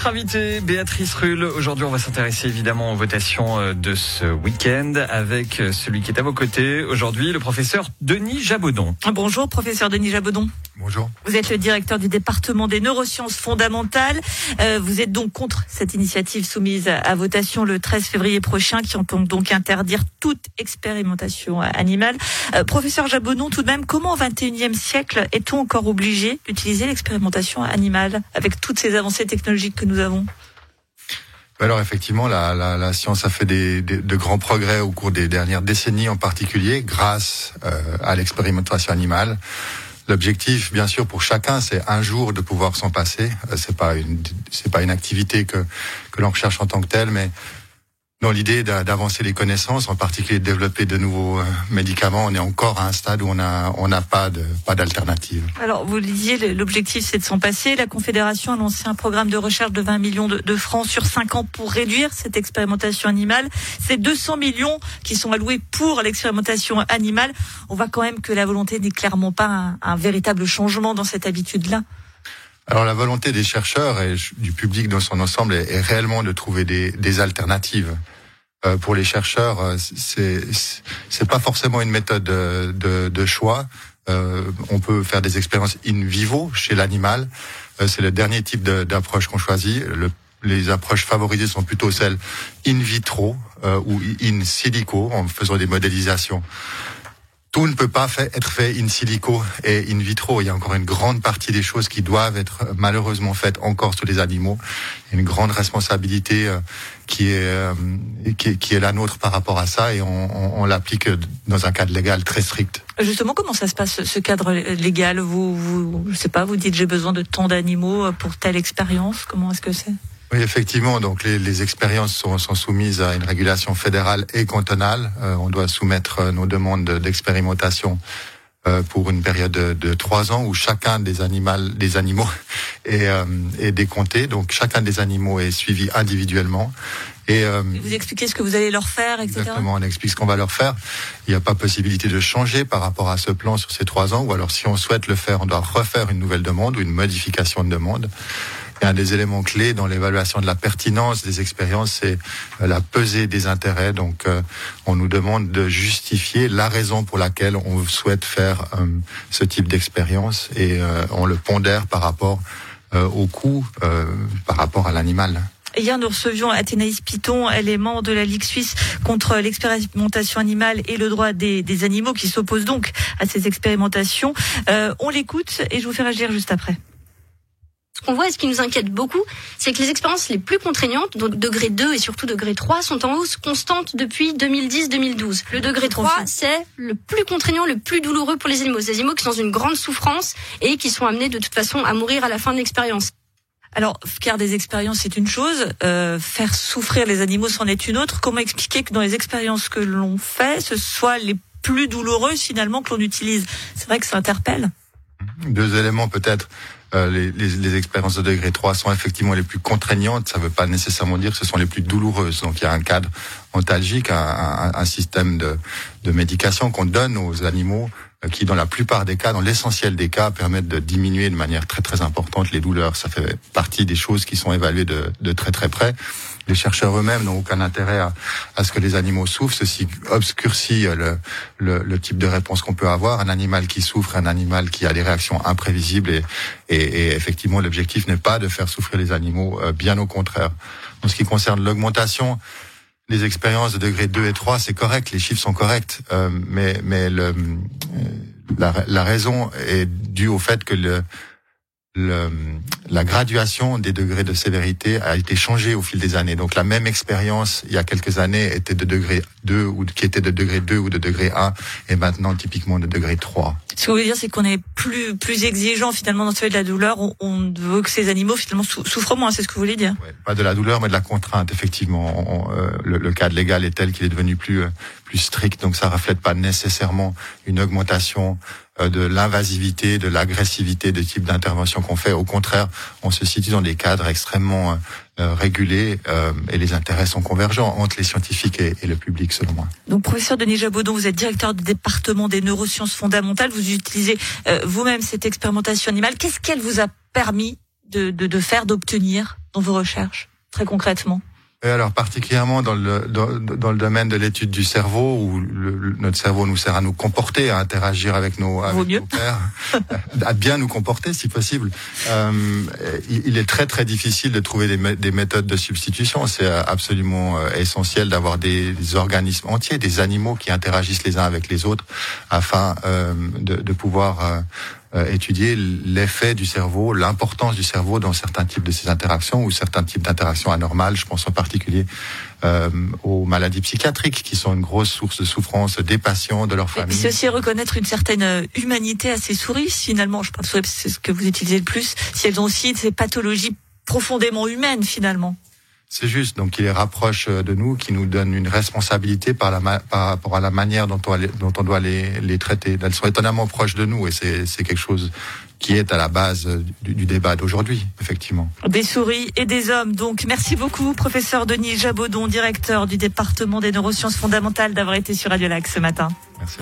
notre invitée Béatrice Rull. Aujourd'hui, on va s'intéresser évidemment aux votations euh, de ce week-end avec euh, celui qui est à vos côtés aujourd'hui, le professeur Denis Jabodon. Bonjour, professeur Denis Jabodon. Bonjour. Vous êtes le directeur du département des neurosciences fondamentales. Euh, vous êtes donc contre cette initiative soumise à votation le 13 février prochain qui entend donc interdire toute expérimentation animale. Euh, professeur Jabodon, tout de même, comment au 21e siècle est-on encore obligé d'utiliser l'expérimentation animale avec toutes ces avancées technologiques que nous alors effectivement, la, science a fait des, de grands progrès au cours des dernières décennies, en particulier grâce euh, à l'expérimentation animale. L'objectif, bien sûr, pour chacun, c'est un jour de pouvoir s'en passer. Euh, c'est pas une, c'est pas une activité que que l'on recherche en tant que telle, mais dans l'idée d'avancer les connaissances, en particulier de développer de nouveaux euh, médicaments, on est encore à un stade où on n'a pas d'alternative. Alors vous le disiez, l'objectif c'est de s'en passer. La Confédération a lancé un programme de recherche de 20 millions de, francs sur 5 ans pour réduire cette expérimentation animale. C'est 200 millions qui sont alloués pour l'expérimentation animale. On voit quand même que la volonté n'est clairement pas un véritable changement dans cette habitude-là. Alors la volonté des chercheurs et du public dans son ensemble est, réellement de trouver des, des alternatives. Euh, pour les chercheurs, euh, c'est c'est pas forcément une méthode de, de, de choix. Euh, on peut faire des expériences in vivo chez l'animal. Euh, c'est le dernier type d'approche qu'on choisit. Le, les approches favorisées sont plutôt celles in vitro euh, ou in silico en faisant des modélisations tout ne peut pas être fait in silico et in vitro. Il y a encore une grande partie des choses qui doivent être malheureusement faites encore sur les animaux. Il y a une grande responsabilité euh, qui est, euh, qui est, qui est la nôtre par rapport à ça et on, on, l'applique dans un cadre légal très strict. Justement, comment ça se passe ce cadre légal? Vous, vous, je sais pas, vous dites j'ai besoin de tant d'animaux pour telle expérience. Comment est-ce que c'est? Oui, effectivement. Donc, les, les expériences sont, sont, soumises à une régulation fédérale et cantonale. Euh, on doit soumettre euh, nos demandes d'expérimentation euh, pour une période de, trois ans où chacun des animaux, des animaux est, euh, est décompté. Donc, chacun des animaux est suivi individuellement. Et, vous expliquez ce que vous allez leur faire, etc. Exactement, on explique ce qu'on va leur faire. Il n'y a pas possibilité de changer par rapport à ce plan sur ces trois ans, ou alors si on souhaite le faire, on doit refaire une nouvelle demande ou une modification de demande. Un des éléments clés dans l'évaluation de la pertinence des expériences, c'est euh, la pesée des intérêts. Donc, euh, on nous demande de justifier la raison pour laquelle on souhaite faire euh, ce type d'expérience et on le pondère par rapport au coût, par rapport à l'animal. Hier, nous recevions Athénaïs Piton, elle est membre de la Ligue suisse contre l'expérimentation animale et le droit des, des animaux qui s'oppose donc à ces expérimentations. Euh, on l'écoute et je vous fais réagir juste après. Ce qu'on voit et ce qui nous inquiète beaucoup, c'est que les expériences les plus contraignantes, donc degré 2 et surtout degré 3, sont en hausse constante depuis 2010-2012. Le degré 3, c'est le plus contraignant, le plus douloureux pour les animaux. Ces animaux qui sont dans une grande souffrance et qui sont amenés de toute façon à mourir à la fin de l'expérience. Alors, faire des expériences, c'est une chose. Euh, faire souffrir les animaux, c'en est une autre. Comment expliquer que dans les expériences que l'on fait, ce soit les plus douloureuses finalement que l'on utilise? C'est vrai que ça interpelle. Deux éléments peut-être. Euh, les, les, les, expériences de degré 3 sont effectivement les plus contraignantes. Ça ne veut pas nécessairement dire que ce sont les plus douloureuses. Donc il y a un cadre ontalgique, un, un, un système de, de médication qu'on donne aux animaux qui, dans la plupart des cas, dans l'essentiel des cas, permettent de diminuer de manière très très importante les douleurs. Ça fait partie des choses qui sont évaluées de, de très très près. Les chercheurs eux-mêmes n'ont aucun intérêt à, à, ce que les animaux souffrent. Ceci obscurcit le, le, le type de réponse qu'on peut avoir. Un animal qui souffre, un animal qui a des réactions imprévisibles. Et, et, et effectivement, l'objectif n'est pas de faire souffrir les animaux, euh, bien au contraire. En ce qui concerne l'augmentation, les expériences de degré 2 et 3, c'est correct, les chiffres sont corrects, euh, mais, mais le, euh, la, la, raison est due au fait que le, le, la graduation des degrés de sévérité a été changée au fil des années. Donc la même expérience il y a quelques années était de degré 2 ou qui était de degré 2 ou de degré 1 et maintenant typiquement de degré 3. Ce que vous voulez dire c'est qu'on est plus plus exigeant finalement dans ce de la douleur, on, on, veut que ces animaux finalement souffrent moins, c'est ce que vous voulez dire? Ouais, Pas de la douleur mais de la contrainte effectivement. On, euh, le, le, cadre légal est tel qu'il est devenu plus plus strict donc ça reflète pas nécessairement une augmentation euh, de l'invasivité, de l'agressivité des types d'intervention qu'on fait. Au contraire, on se situe dans des cadres extrêmement euh, régulés euh, et les intérêts sont convergents entre les scientifiques et, le public, selon moi. Donc, professeur Denis Jabodon, vous êtes directeur du département des neurosciences fondamentales. Vous utilisez vous-même cette expérimentation animale. Qu'est-ce qu'elle vous a permis de, faire, d'obtenir dans vos recherches, très concrètement? Alors particulièrement dans le dans, dans le domaine de l'étude du cerveau où le, notre cerveau nous sert à nous comporter, à interagir avec nos, avec nos pères, à bien nous comporter si possible. Euh, il, est très très difficile de trouver des, des méthodes de substitution. C'est absolument euh, essentiel d'avoir des, des, organismes entiers, des animaux qui interagissent les uns avec les autres afin euh, de, de, pouvoir euh, euh, étudier l'effet du cerveau, l'importance du cerveau dans certains types de ces interactions ou certains types d'interactions anormales. Je pense en particulier euh, aux maladies psychiatriques qui sont une grosse source de souffrance des patients, de leurs familles. C'est aussi reconnaître une certaine euh, humanité à ces souris. Finalement, je pense que c'est ce que vous utilisez le plus. Si elles ont aussi ces pathologies profondément humaines finalement. C'est juste, donc il les rapproche euh, de nous, qui nous donne une responsabilité par, la, par rapport à la manière dont on, dont on doit les, les traiter. Elles sont étonnamment proches de nous et c'est quelque chose qui est à la base du, du débat d'aujourd'hui, effectivement. Des souris et des hommes. Donc, merci beaucoup, professeur Denis Jabodon, directeur du département des neurosciences fondamentales, d'avoir été sur Radio Lac ce matin. Merci.